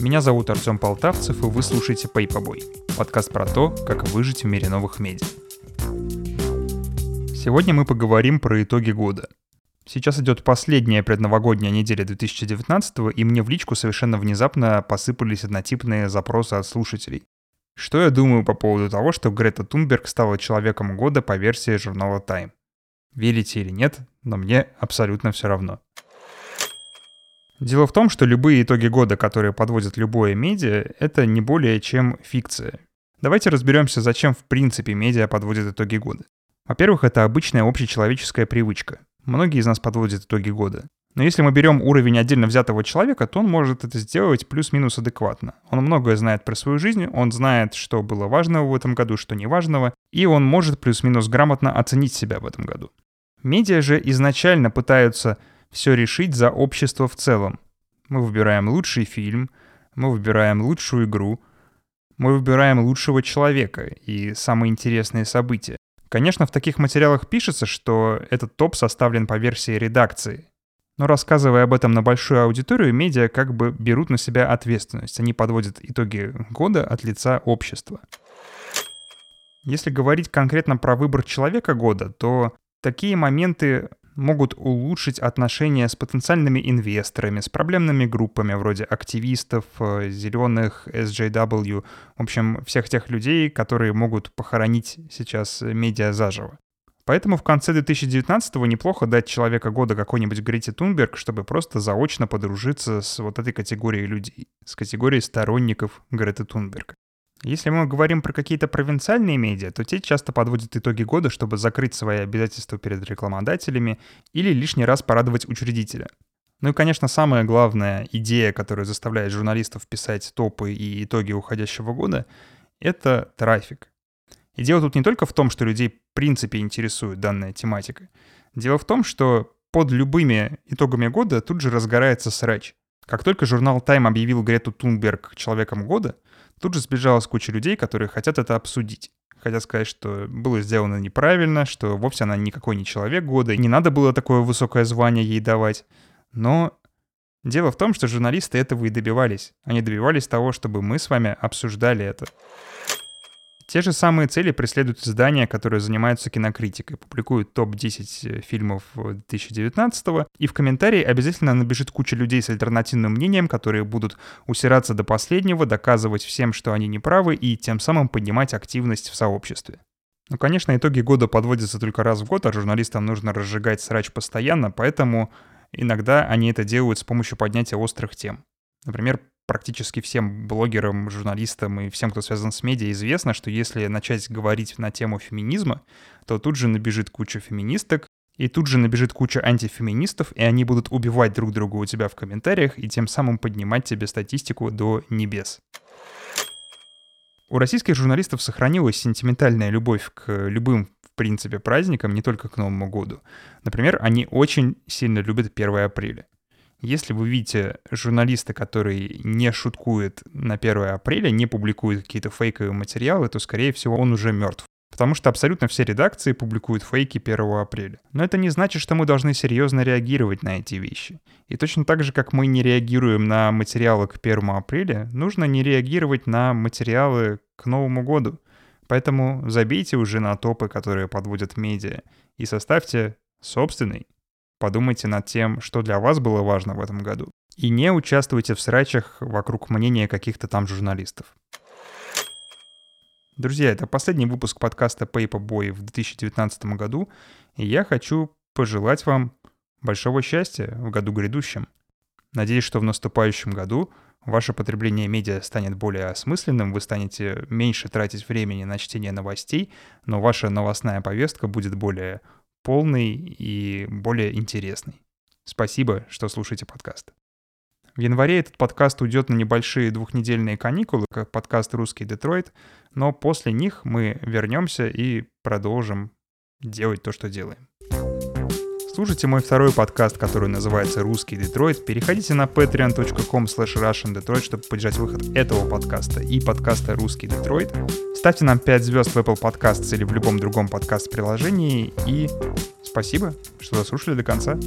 Меня зовут Артем Полтавцев, и вы слушаете Пейпобой, подкаст про то, как выжить в мире новых медиа. Сегодня мы поговорим про итоги года. Сейчас идет последняя предновогодняя неделя 2019 и мне в личку совершенно внезапно посыпались однотипные запросы от слушателей. Что я думаю по поводу того, что Грета Тунберг стала человеком года по версии журнала Time? Верите или нет, но мне абсолютно все равно. Дело в том, что любые итоги года, которые подводят любое медиа, это не более чем фикция. Давайте разберемся, зачем в принципе медиа подводят итоги года. Во-первых, это обычная общечеловеческая привычка. Многие из нас подводят итоги года. Но если мы берем уровень отдельно взятого человека, то он может это сделать плюс-минус адекватно. Он многое знает про свою жизнь, он знает, что было важного в этом году, что не важного, и он может плюс-минус грамотно оценить себя в этом году. Медиа же изначально пытаются все решить за общество в целом. Мы выбираем лучший фильм, мы выбираем лучшую игру, мы выбираем лучшего человека и самые интересные события. Конечно, в таких материалах пишется, что этот топ составлен по версии редакции. Но рассказывая об этом на большую аудиторию, медиа как бы берут на себя ответственность. Они подводят итоги года от лица общества. Если говорить конкретно про выбор человека года, то такие моменты могут улучшить отношения с потенциальными инвесторами, с проблемными группами вроде активистов, э, зеленых, SJW, в общем, всех тех людей, которые могут похоронить сейчас медиа заживо. Поэтому в конце 2019-го неплохо дать человека года какой-нибудь Грете Тунберг, чтобы просто заочно подружиться с вот этой категорией людей, с категорией сторонников Греты Тунберг. Если мы говорим про какие-то провинциальные медиа, то те часто подводят итоги года, чтобы закрыть свои обязательства перед рекламодателями или лишний раз порадовать учредителя. Ну и, конечно, самая главная идея, которая заставляет журналистов писать топы и итоги уходящего года, это трафик. И дело тут не только в том, что людей в принципе интересует данная тематика. Дело в том, что под любыми итогами года тут же разгорается срач. Как только журнал Time объявил Грету Тунберг человеком года, Тут же сбежалась куча людей, которые хотят это обсудить. Хотят сказать, что было сделано неправильно, что вовсе она никакой не человек года, и не надо было такое высокое звание ей давать. Но дело в том, что журналисты этого и добивались. Они добивались того, чтобы мы с вами обсуждали это. Те же самые цели преследуют издания, которые занимаются кинокритикой, публикуют топ-10 э, фильмов 2019 и в комментарии обязательно набежит куча людей с альтернативным мнением, которые будут усираться до последнего, доказывать всем, что они неправы, и тем самым поднимать активность в сообществе. Ну, конечно, итоги года подводятся только раз в год, а журналистам нужно разжигать срач постоянно, поэтому иногда они это делают с помощью поднятия острых тем. Например, практически всем блогерам, журналистам и всем, кто связан с медиа, известно, что если начать говорить на тему феминизма, то тут же набежит куча феминисток, и тут же набежит куча антифеминистов, и они будут убивать друг друга у тебя в комментариях и тем самым поднимать тебе статистику до небес. У российских журналистов сохранилась сентиментальная любовь к любым, в принципе, праздникам, не только к Новому году. Например, они очень сильно любят 1 апреля. Если вы видите журналиста, который не шуткует на 1 апреля, не публикует какие-то фейковые материалы, то, скорее всего, он уже мертв. Потому что абсолютно все редакции публикуют фейки 1 апреля. Но это не значит, что мы должны серьезно реагировать на эти вещи. И точно так же, как мы не реагируем на материалы к 1 апреля, нужно не реагировать на материалы к Новому году. Поэтому забейте уже на топы, которые подводят медиа, и составьте собственный Подумайте над тем, что для вас было важно в этом году. И не участвуйте в срачах вокруг мнения каких-то там журналистов. Друзья, это последний выпуск подкаста Paperboy в 2019 году, и я хочу пожелать вам большого счастья в году грядущем. Надеюсь, что в наступающем году ваше потребление медиа станет более осмысленным, вы станете меньше тратить времени на чтение новостей, но ваша новостная повестка будет более полный и более интересный. Спасибо, что слушаете подкаст. В январе этот подкаст уйдет на небольшие двухнедельные каникулы, как подкаст «Русский Детройт», но после них мы вернемся и продолжим делать то, что делаем. Слушайте мой второй подкаст, который называется «Русский Детройт». Переходите на patreon.com slash russiandetroit, чтобы поддержать выход этого подкаста и подкаста «Русский Детройт». Ставьте нам 5 звезд в Apple Podcasts или в любом другом подкаст-приложении. И спасибо, что дослушали до конца.